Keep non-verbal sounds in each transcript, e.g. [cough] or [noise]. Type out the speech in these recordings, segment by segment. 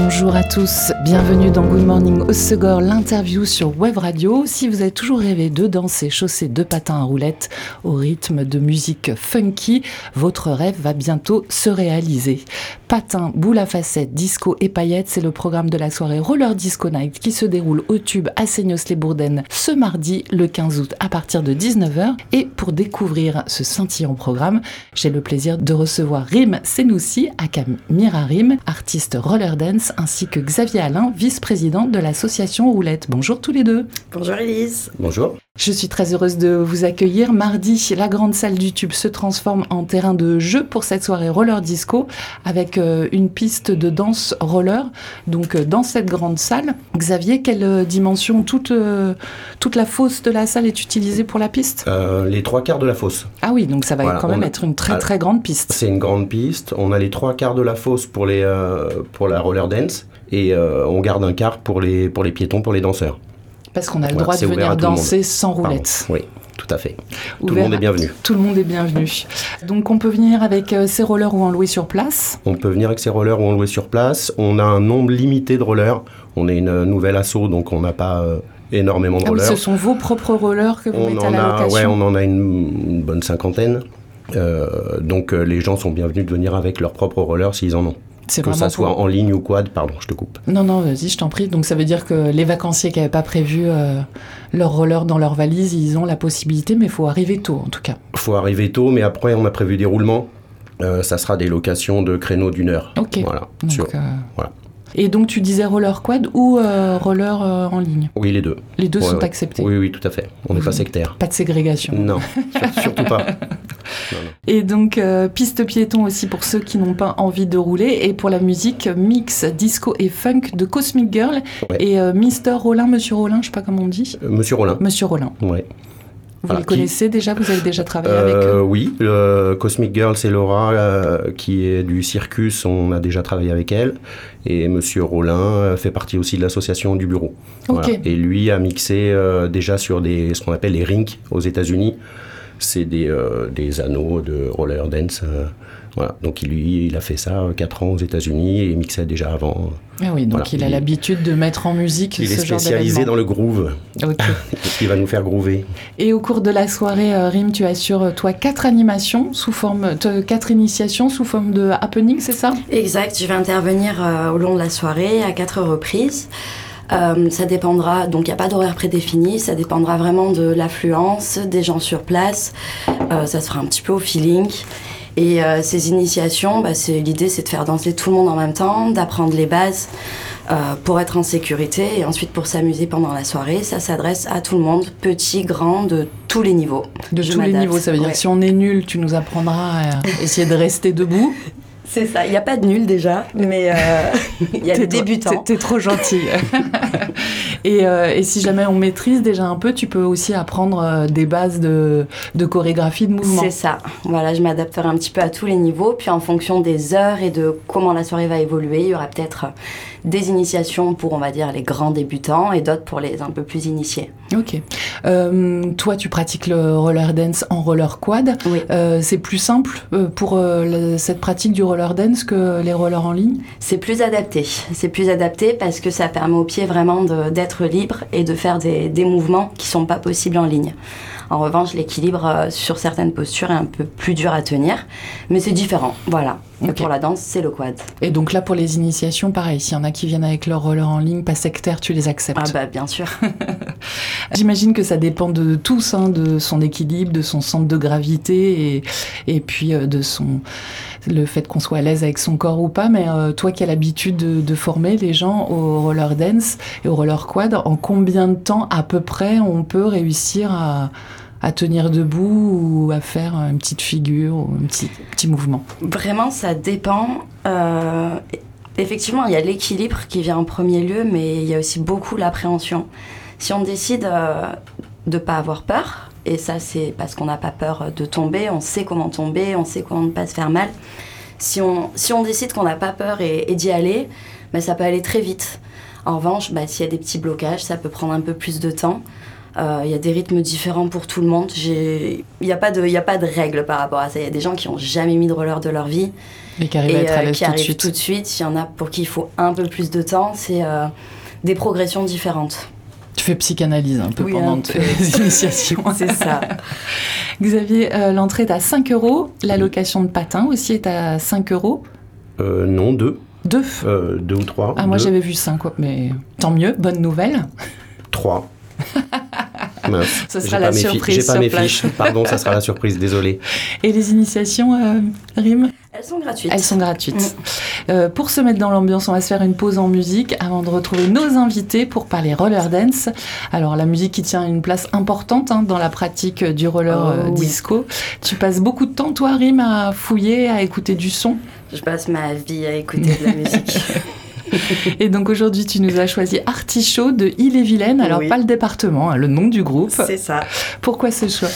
Bonjour à tous, bienvenue dans Good Morning au Segor, l'interview sur Web Radio. Si vous avez toujours rêvé de danser chaussé de patins à roulettes au rythme de musique funky, votre rêve va bientôt se réaliser. Patins, boule à facettes, disco et paillettes, c'est le programme de la soirée Roller Disco Night qui se déroule au tube à Seignos-les-Bourdaines ce mardi, le 15 août, à partir de 19h. Et pour découvrir ce scintillant programme, j'ai le plaisir de recevoir Rim Senoussi, aka Mira Rim, artiste roller dance, ainsi que Xavier Alain, vice-président de l'association Roulette. Bonjour tous les deux. Bonjour Elise. Bonjour. Je suis très heureuse de vous accueillir. Mardi, la grande salle du tube se transforme en terrain de jeu pour cette soirée roller disco avec euh, une piste de danse roller. Donc euh, dans cette grande salle, Xavier, quelle euh, dimension toute, toute la fosse de la salle est utilisée pour la piste? Les trois quarts de la fosse. Ah oui, donc ça va quand même être une très très grande piste. C'est une grande piste. On a les trois quarts de la fosse pour, les, pour la roller dance et on garde un quart pour les, pour les piétons, pour les danseurs. Parce qu'on a le droit de venir danser sans roulette. Oui, tout à fait. tout le monde est bienvenu. Tout le monde est bienvenu. Donc on peut venir avec euh, ses rollers ou en louer sur place On peut venir avec ses rollers ou en louer sur place. On a un nombre limité de rollers. On est une nouvelle asso, donc on n'a pas euh, énormément de ah rollers. ce sont vos propres rollers que vous on mettez à la location Ouais, on en a une, bonne cinquantaine. Euh, donc les gens sont bienvenus de venir avec leurs propres rollers s'ils en ont. Que ça soit en ligne ou quad, pardon, je te coupe. Non, non, vas-y, je t'en prie. Donc ça veut dire que les vacanciers qui n'avaient pas prévu euh, leur roller dans leur valise, ils ont la possibilité, mais il faut arriver tôt en tout cas. Il faut arriver tôt, mais après on a prévu des roulements. Euh, ça sera des locations de créneaux d'une heure. Ok. Voilà. Euh, voilà. Et donc tu disais roller quad ou roller en ligne? Oui, les deux. Les deux sont acceptés. Oui, oui, tout à fait. On n'est pas sectaire. Pas de ségrégation. Non, surtout pas. [laughs] Et donc, euh, piste piéton aussi pour ceux qui n'ont pas envie de rouler. Et pour la musique, mix, disco et funk de Cosmic Girl. Et euh, Mister Rollin, Monsieur Rollin, je sais pas comment on dit. Euh, Monsieur Rollin. Monsieur Rollin. Ouais. Vous les connaissez déjà? Vous avez déjà travaillé avec eux? Oui, le Cosmic Girl, c'est Laura qui est du Circus. On a déjà travaillé avec elle. Et Monsieur Rollin fait partie aussi de l'association du bureau. Et lui a mixé déjà sur des, ce qu'on appelle les rinks aux États-Unis c'est des, euh, des, anneaux de roller dance. Euh, voilà. Donc lui, il a fait ça 4 ans aux États-Unis et mixait déjà avant. Ah oui, donc il a l'habitude de mettre en musique il ce est spécialisé dans le groove. Ok. [laughs] il va nous faire groover. Et au cours de la soirée, euh, Rim, tu assures toi quatre animations sous forme, quatre initiations sous forme de happening, c'est ça? Exact. Je vais intervenir au long de la soirée à quatre reprises. Euh, ça dépendra, donc il n'y a pas d'horaire prédéfini, ça dépendra vraiment de l'affluence des gens sur place. Euh, ça se fera un petit peu au feeling. Et euh, ces initiations, bah, l'idée c'est de faire danser tout le monde en même temps, d'apprendre les bases pour être en sécurité et ensuite pour s'amuser pendant la soirée. Ça s'adresse à tout le monde, petit, grand, de tous les niveaux. De tous les niveaux, ça veut dire que si on est nul, tu nous apprendras à essayer de rester debout. [laughs] C'est ça, il n'y a pas de nul déjà, mais euh, [laughs] il y a des débutants. T'es trop gentil. [laughs] et, euh, et, si jamais on maîtrise déjà un peu, tu peux aussi apprendre euh, des bases de, de chorégraphie, de mouvement. C'est ça. Voilà, je m'adapterai un petit peu à tous les niveaux, puis en fonction des heures et de comment la soirée va évoluer, il y aura peut-être des initiations pour, on va dire, les grands débutants et d'autres pour les un peu plus initiés. Ok. Euh, toi, tu pratiques le roller dance en roller quad. Oui. Euh, c'est plus simple euh, pour cette pratique du roller que les rollers en ligne C'est plus adapté. C'est plus adapté parce que ça permet aux pieds vraiment d'être libre et de faire des, mouvements qui sont pas possibles en ligne. En revanche, l'équilibre euh, sur certaines postures est un peu plus dur à tenir, mais c'est différent. Voilà. pour la danse, c'est le quad. Et donc là, pour les initiations, pareil, s'il y en a qui viennent avec leur roller en ligne, pas sectaire, tu les acceptes Ah bah bien sûr. [laughs] J'imagine que ça dépend de tous, hein, de son équilibre, de son centre de gravité et, et puis euh, de son le fait qu'on soit à l'aise avec son corps ou pas, mais euh, toi qui as l'habitude de, former les gens au roller dance et au roller quad, en combien de temps à peu près on peut réussir à, tenir debout ou à faire une petite figure ou un petit, petit mouvement Vraiment, ça dépend. Euh, effectivement, il y a l'équilibre qui vient en premier lieu, mais il y a aussi beaucoup l'appréhension. Si on décide euh, de ne pas avoir peur, et ça c'est parce qu'on n'a pas peur de tomber, on sait comment tomber, on sait comment ne pas se faire mal. si on, si on décide qu'on n'a pas peur et, d'y aller, bah, ça peut aller très vite. En revanche, bah, s'il y a des petits blocages, ça peut prendre un peu plus de temps. Euh, il y a des rythmes différents pour tout le monde. Il n'y a, pas de, a pas de règles par rapport à ça. Il y a des gens qui n'ont jamais mis de roller de leur vie. Et qui arrivent à être à qui arrivent tout de suite. Il y en a pour qui il faut un peu plus de temps. C'est des progressions différentes. Tu fais psychanalyse un peu pendant tes [laughs] initiations. [laughs] C'est ça. [laughs] Xavier, euh, l'entrée est à 5 euros. La location de patin aussi est à 5 euros. Euh, non, 2. 2 euh, Deux ou 3. Ah, moi j'avais vu 5, mais tant mieux, bonne nouvelle. 3. [laughs] Ça sera la surprise. J'ai pas mes fiches, pardon, ça sera la surprise, désolé. [laughs] Et les initiations, euh, Rim? Elles sont gratuites. Elles sont gratuites. Mm. Euh, pour se mettre dans l'ambiance, on va se faire une pause en musique avant de retrouver nos invités pour parler roller dance. Alors, la musique qui tient une place importante hein, dans la pratique du roller oh, euh, disco. Tu passes beaucoup de temps, toi, Rim, à fouiller, à écouter du son? Je passe ma vie à écouter de la [laughs] musique. [laughs] et donc aujourd'hui, tu nous as choisi Artichaut de Ille-et-Vilaine. Alors, pas le département, hein, le nom du groupe. C'est ça. Pourquoi ce choix?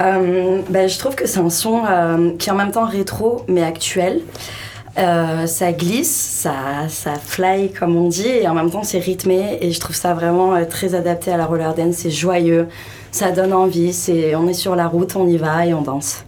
Euh, ben, Je trouve que c'est un son euh, qui est en même temps rétro, mais actuel. Euh, ça glisse, ça, ça fly comme on dit, et en même temps c'est rythmé, et je trouve ça vraiment très adapté à la roller dance. C'est joyeux, ça donne envie, c'est, on est sur la route, on y va et on danse.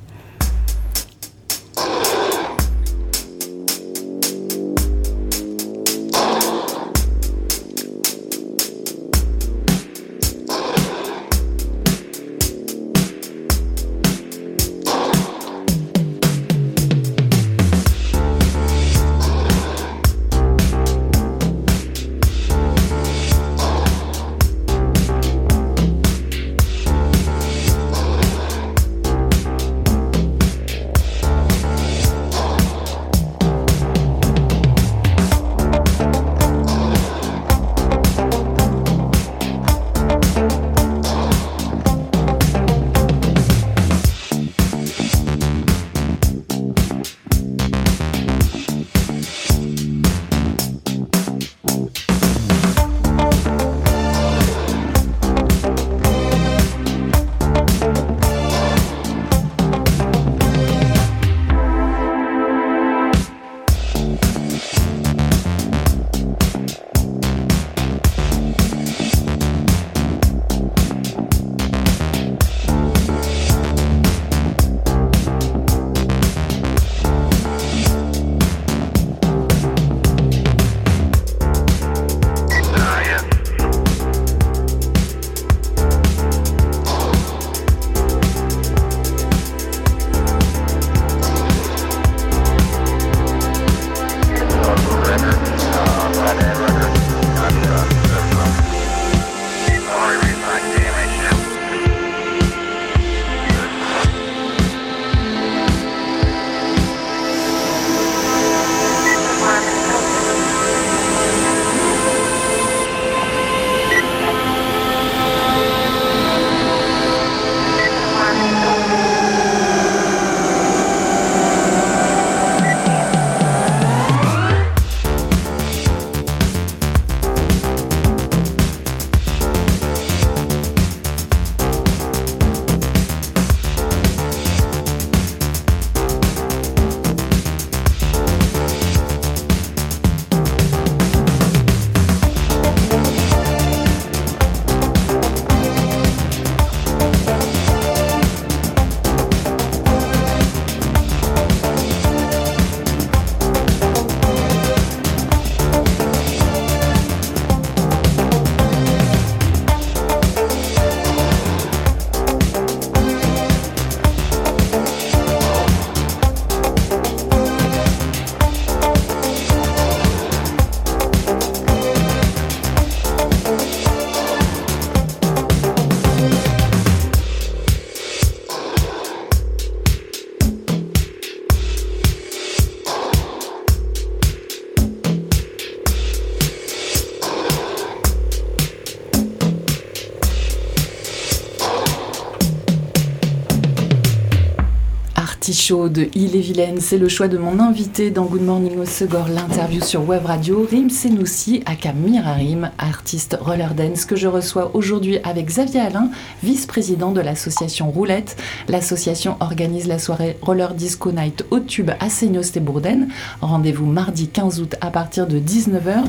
Show de Ille-et-Vilaine. C'est le choix de mon invité dans Good Morning au Segor, l'interview sur Web Radio. Rim Senoussi, aka Mirarim, artiste roller dance que je reçois aujourd'hui avec Xavier Alain, vice-président de l'association Roulette. L'association organise la soirée Roller Disco Night au tube à Seignos et Bourdaine. Rendez-vous mardi 15 août à partir de 19h.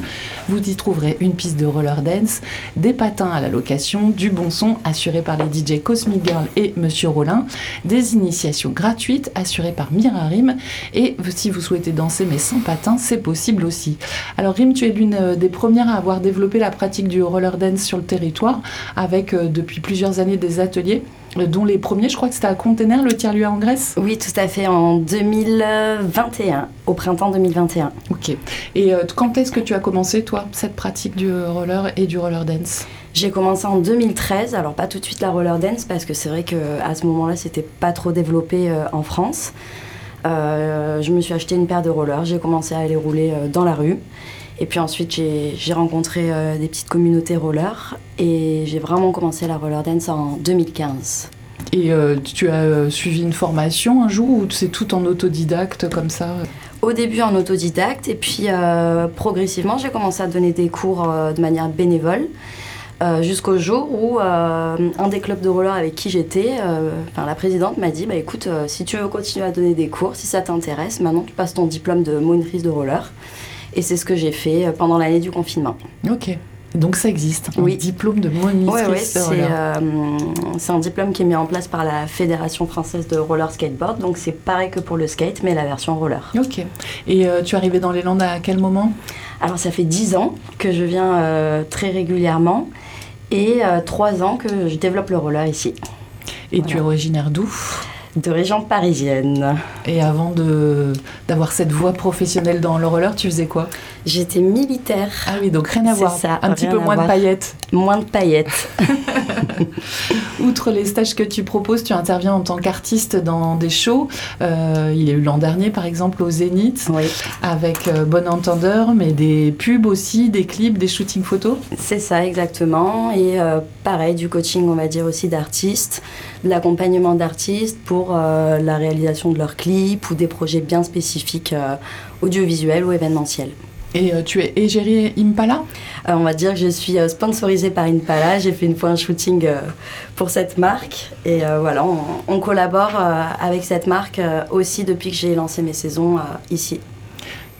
Vous y trouverez une piste de roller dance, des patins à la location, du bon son assuré par les DJ Cosmic Girl et Monsieur Rollin, des initiations gratuites assurées par Mirarim. Et si vous souhaitez danser mais sans patins, c'est possible aussi. Alors Rim, tu es l'une euh, des premières à avoir développé la pratique du roller dance sur le territoire avec euh, depuis plusieurs années des ateliers dont les premiers, je crois que c'était à Container, le tiers-lieu en Grèce? Oui, tout à fait, en 2021, au printemps 2021. Ok. Et quand est-ce que tu as commencé, toi, cette pratique du roller et du roller dance? J'ai commencé en 2013, alors pas tout de suite la roller dance parce que c'est vrai qu'à ce moment-là c'était pas trop développé euh, en France. Euh, je me suis acheté une paire de rollers, j'ai commencé à aller rouler euh, dans la rue. Et puis ensuite j'ai rencontré des petites communautés roller et j'ai vraiment commencé la roller dance en 2015. Et tu as suivi une formation un jour ou c'est tout en autodidacte comme ça? Au début en autodidacte et puis progressivement j'ai commencé à donner des cours de manière bénévole. Euh, jusqu'au jour où euh, un des clubs de roller avec qui j'étais, euh, la présidente m'a dit bah, écoute, si tu veux continuer à donner des cours, si ça t'intéresse, maintenant tu passes ton diplôme de monitrice de roller. Et c'est ce que j'ai fait pendant l'année du confinement. Ok. Donc ça existe, un oui. diplôme de monitrice de roller. c'est un diplôme qui est mis en place par la Fédération française de roller skateboard. Donc c'est pareil que pour le skate, mais la version roller. Ok. Et tu es arrivé dans les Landes à quel moment? Alors ça fait 10 ans que je viens très régulièrement et euh, trois ans que je développe le roller ici. Et tu es originaire d'où? De région parisienne. Et avant de, d'avoir cette voie professionnelle dans le roller, tu faisais quoi? J'étais militaire. Ah oui, donc rien à voir. Ça, un petit peu moins de paillettes. Moins de paillettes. [laughs] Outre les stages que tu proposes, tu interviens en tant qu'artiste dans des shows. Euh, il y a eu l'an dernier, par exemple, au Zénith, avec euh, Bon Entendeur, mais des pubs aussi, des clips, des shootings photos. C'est ça, exactement. Et euh, pareil, du coaching, on va dire aussi d'artistes, de l'accompagnement d'artistes pour la réalisation de leurs clips ou des projets bien spécifiques audiovisuels ou événementiels. Et euh, tu es égérie Impala? Euh, On va dire que je suis euh, sponsorisée par Impala. J'ai fait une fois un shooting pour cette marque. Et voilà, on, collabore avec cette marque aussi depuis que j'ai lancé mes saisons ici.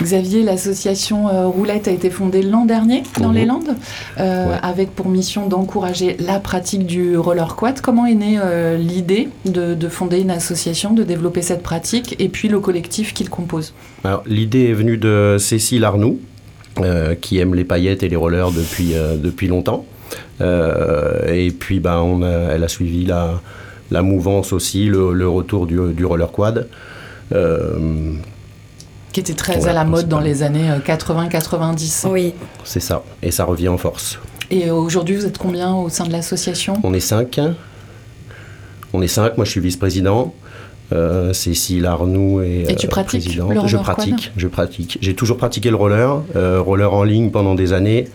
Xavier, l'association Roulette a été fondée l'an dernier dans mhm. les Landes, avec pour mission d'encourager la pratique du roller quad. Comment est née l'idée de, de, fonder une association, de développer cette pratique, et puis le collectif qui le compose l'idée est venue de Cécile Arnoux, euh, qui aime les paillettes et les rollers depuis, euh, depuis longtemps. Euh, et puis, ben, on elle a suivi la, la mouvance aussi, le, retour du, du, roller quad. Qui était très à la mode dans les années 80-90. Oui. C'est ça, et ça revient en force. Et aujourd'hui, vous êtes combien au sein de l'association? On est cinq. On est cinq, moi je suis vice-président. Euh, Cécile Arnoux et, et tu euh, pratiques je pratique, je pratique. J'ai toujours pratiqué le roller, euh, roller en ligne pendant des années.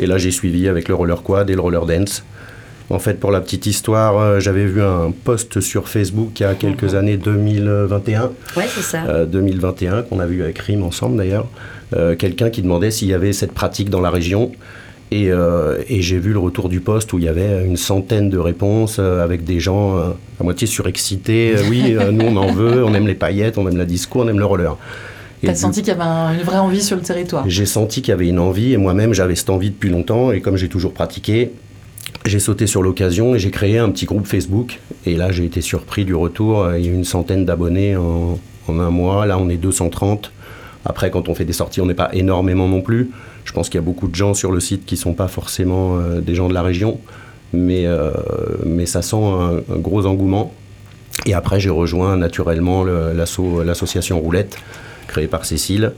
Et là, j'ai suivi avec le roller quad et le roller dance. En fait, pour la petite histoire, j'avais vu un post sur Facebook il y a quelques mhm. années, 2021. Ouais, c'est ça. 2021, qu'on a vu avec Rim ensemble d'ailleurs. Quelqu'un qui demandait s'il y avait cette pratique dans la région. Euh, et, j'ai vu le retour du poste où il y avait une centaine de réponses euh, avec des gens euh, à moitié surexcités. oui, nous on en veut, on aime les paillettes, on aime la disco, on aime le roller. T'as senti qu'il y avait une vraie envie sur le territoire? J'ai senti qu'il y avait une envie et moi-même j'avais cette envie depuis longtemps et comme j'ai toujours pratiqué, j'ai sauté sur l'occasion et j'ai créé un petit groupe Facebook et là j'ai été surpris du retour. Il y a une centaine d'abonnés en, en un mois, là on est 230. Après quand on fait des sorties on n'est pas énormément non plus. Je pense qu'il y a beaucoup de gens sur le site qui ne sont pas forcément euh, des gens de la région, mais, euh, mais ça sent un, gros engouement. Et après, j'ai rejoint naturellement l'association Roulette, créée par Cécile.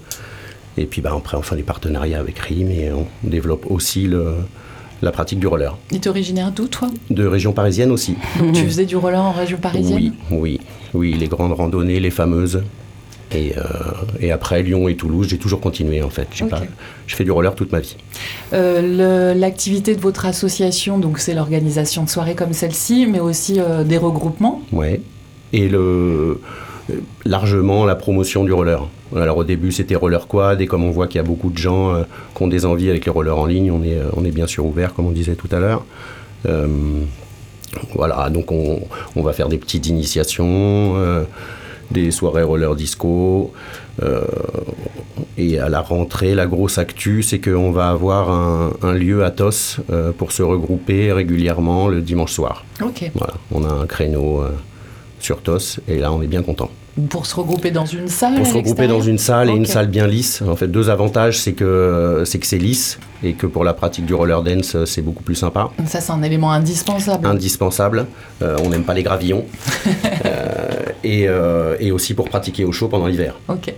Et puis bah, après, on fait des partenariats avec RIM et on développe aussi le, la pratique du roller. Tu es originaire d'où, toi? De région parisienne aussi. Donc tu faisais du roller en région parisienne? Oui, oui, oui, les grandes randonnées, les fameuses. Et, euh, et, après Lyon et Toulouse, j'ai toujours continué en fait. Pas, je fais du roller toute ma vie. Euh, l'activité de votre association, donc c'est l'organisation de soirées comme celle-ci, mais aussi euh, des regroupements? Ouais. Et le, largement la promotion du roller. Alors au début c'était roller quad et comme on voit qu'il y a beaucoup de gens qui ont des envies avec les rollers en ligne, on est, on est bien sûr ouvert comme on disait tout à l'heure. voilà, donc on, on, va faire des petites initiations des soirées roller disco. Euh, et à la rentrée, la grosse actu, c'est qu'on va avoir un, lieu à TOS euh, pour se regrouper régulièrement le dimanche soir. Ok. Voilà, on a un créneau euh, sur TOS et là, on est bien content. Pour se regrouper dans une salle Pour se regrouper dans une salle et une salle bien lisse. En fait, deux avantages, c'est que c'est que c'est lisse et que pour la pratique du roller dance, c'est beaucoup plus sympa. Ça, c'est un élément indispensable. Indispensable. on n'aime pas les gravillons. [laughs] Euh, et, aussi pour pratiquer au chaud pendant l'hiver. Ok.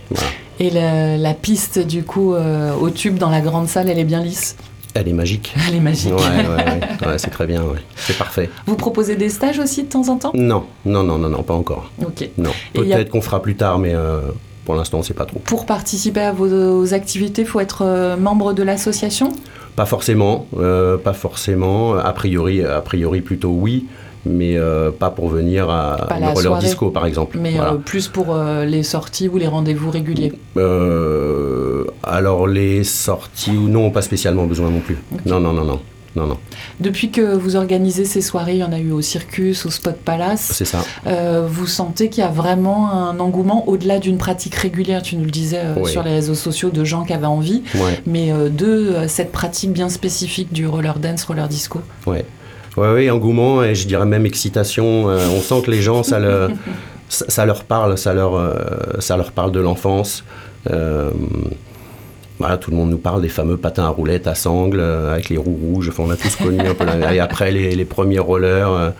Et la, piste, du coup, euh, au tube dans la grande salle, elle est bien lisse? Elle est magique. Elle est magique. Ouais, ouais, [laughs] c'est très bien, c'est parfait. Vous proposez des stages aussi de temps en temps? Non, non, non, non, non, pas encore. Ok. Non, peut-être qu'on fera plus tard, mais euh, pour l'instant, on ne sait pas trop. Pour participer à vos, activités, il faut être membre de l'association? Pas forcément, pas forcément. A priori, a priori plutôt oui mais euh, pas pour venir à pas le roller disco par exemple. Mais euh, plus pour euh, les sorties ou les rendez-vous réguliers Alors les sorties ou non, pas spécialement besoin non plus. Non, non, non, non. Non, non. Depuis que vous organisez ces soirées, il y en a eu au Circus, au Spot Palace. C'est ça. vous sentez qu'il y a vraiment un engouement au-delà d'une pratique régulière, tu nous le disais sur les réseaux sociaux, de gens qui avaient envie, mais de cette pratique bien spécifique du roller dance, roller disco. Ouais. Oui, oui, engouement et je dirais même excitation. Euh, on sent que les gens, ça, ça, leur parle, ça leur, euh, ça leur parle de l'enfance. Euh, voilà, tout le monde nous parle des fameux patins à roulettes à sangle avec les roues rouges. Enfin, on a tous connu un peu la... Et après, les, les premiers rollers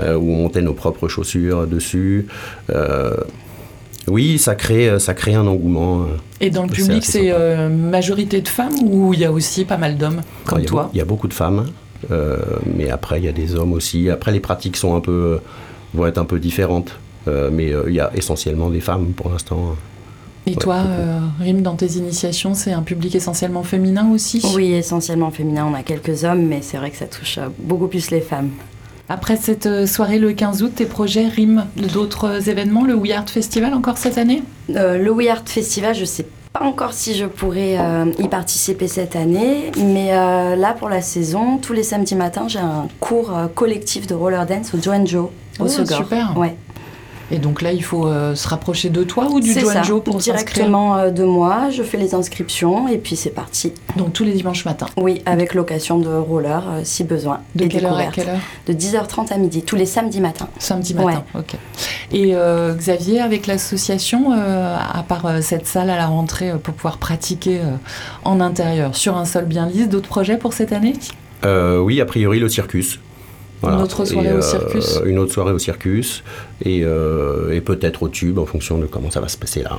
où on montait nos propres chaussures dessus. oui, ça crée, ça crée un engouement. Et dans le public, c'est majorité de femmes ou il y a aussi pas mal d'hommes comme toi Il y a beaucoup de femmes. Euh, mais après, il y a des hommes aussi. Après, les pratiques sont un peu, vont être un peu différentes. Euh, mais euh, il y a essentiellement des femmes pour l'instant. Et toi, Rim, dans tes initiations, c'est un public essentiellement féminin aussi? Oui, essentiellement féminin. On a quelques hommes, mais c'est vrai que ça touche beaucoup plus les femmes. Après cette soirée le 15 août, tes projets riment d'autres événements, le We Art Festival encore cette année? Le We Art Festival, je sais pas encore si je pourrais euh, y participer cette année, mais euh, là pour la saison, tous les samedis matins, j'ai un cours euh, collectif de roller dance au Joe Joe. Au oh, super. Ouais. Et donc là, il faut se rapprocher de toi ou du Joe pour Directement de moi, je fais les inscriptions et puis c'est parti. Donc tous les dimanches matins Oui, avec location de roller si besoin. De quelle heure à quelle heure De 10h30 à midi, tous les samedis matins. Samedi matin, ok. Et euh, Xavier, avec l'association, euh, à part euh, cette salle à la rentrée pour pouvoir pratiquer en intérieur sur un sol bien lisse, d'autres projets pour cette année? Oui, a priori le circus. Une autre soirée au circus Une autre soirée au circus et, et peut-être au tube en fonction de comment ça va se passer là.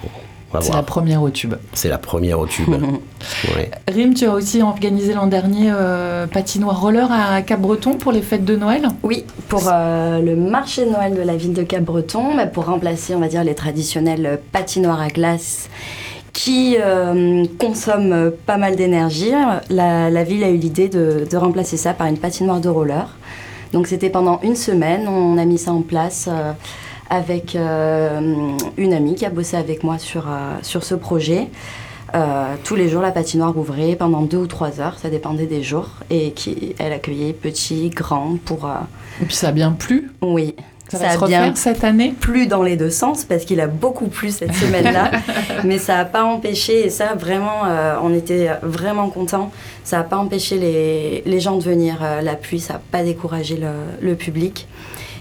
C'est la première au tube. C'est la première au tube. [laughs] Rim, tu as aussi organisé l'an dernier euh, patinoire roller à Cap-Breton pour les fêtes de Noël? Oui, pour euh, le marché de Noël de la ville de Cap-Breton, bah, pour remplacer, on va dire, les traditionnels patinoires à glace qui euh, consomment pas mal d'énergie. La, ville a eu l'idée de, de, remplacer ça par une patinoire de roller. Donc c'était pendant une semaine, on a mis ça en place avec euh, une amie qui a bossé avec moi sur, euh, sur ce projet. Euh, tous les jours, la patinoire ouvrait pendant deux ou trois heures, ça dépendait des jours, et qui, elle accueillait petits, grands pour. Et puis ça a bien plu? Oui. Ça, va se bien cette année Plus dans les deux sens parce qu'il a beaucoup plu cette semaine-là, [laughs] mais ça n'a pas empêché et ça vraiment, on était vraiment contents. Ça n'a pas empêché les, les, gens de venir. la pluie, ça n'a pas découragé le, le public.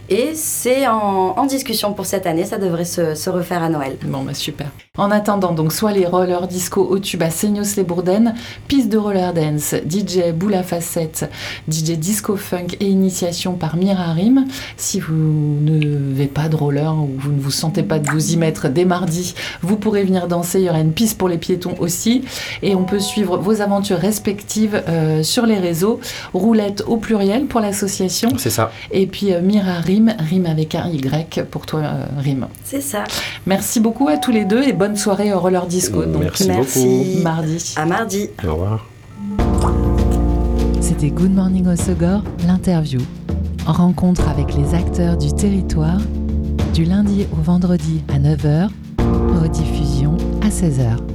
Et c'est en, discussion pour cette année, ça devrait se, refaire à Noël. Bon, bah super. En attendant, donc, soit les rollers disco au tube à Seignos les Bourdaines, piste de roller dance, DJ boule à facette, DJ disco funk et initiation par Mirarim. Si vous ne n'avez pas de roller ou vous ne vous sentez pas de vous y mettre dès mardi, vous pourrez venir danser. Il y aura une piste pour les piétons aussi. Et on peut suivre vos aventures respectives euh, sur les réseaux. Roulette au pluriel pour l'association. C'est ça. Et puis euh, Mirarim rime, avec un Y pour toi, euh, rime. C'est ça. Merci beaucoup à tous les deux et bonne soirée au Roller Disco. Donc, merci, beaucoup. Mardi. À mardi. Au revoir. C'était Good Morning Osogor, l'interview. Rencontre avec les acteurs du territoire du lundi au vendredi à 9h, rediffusion à 16h.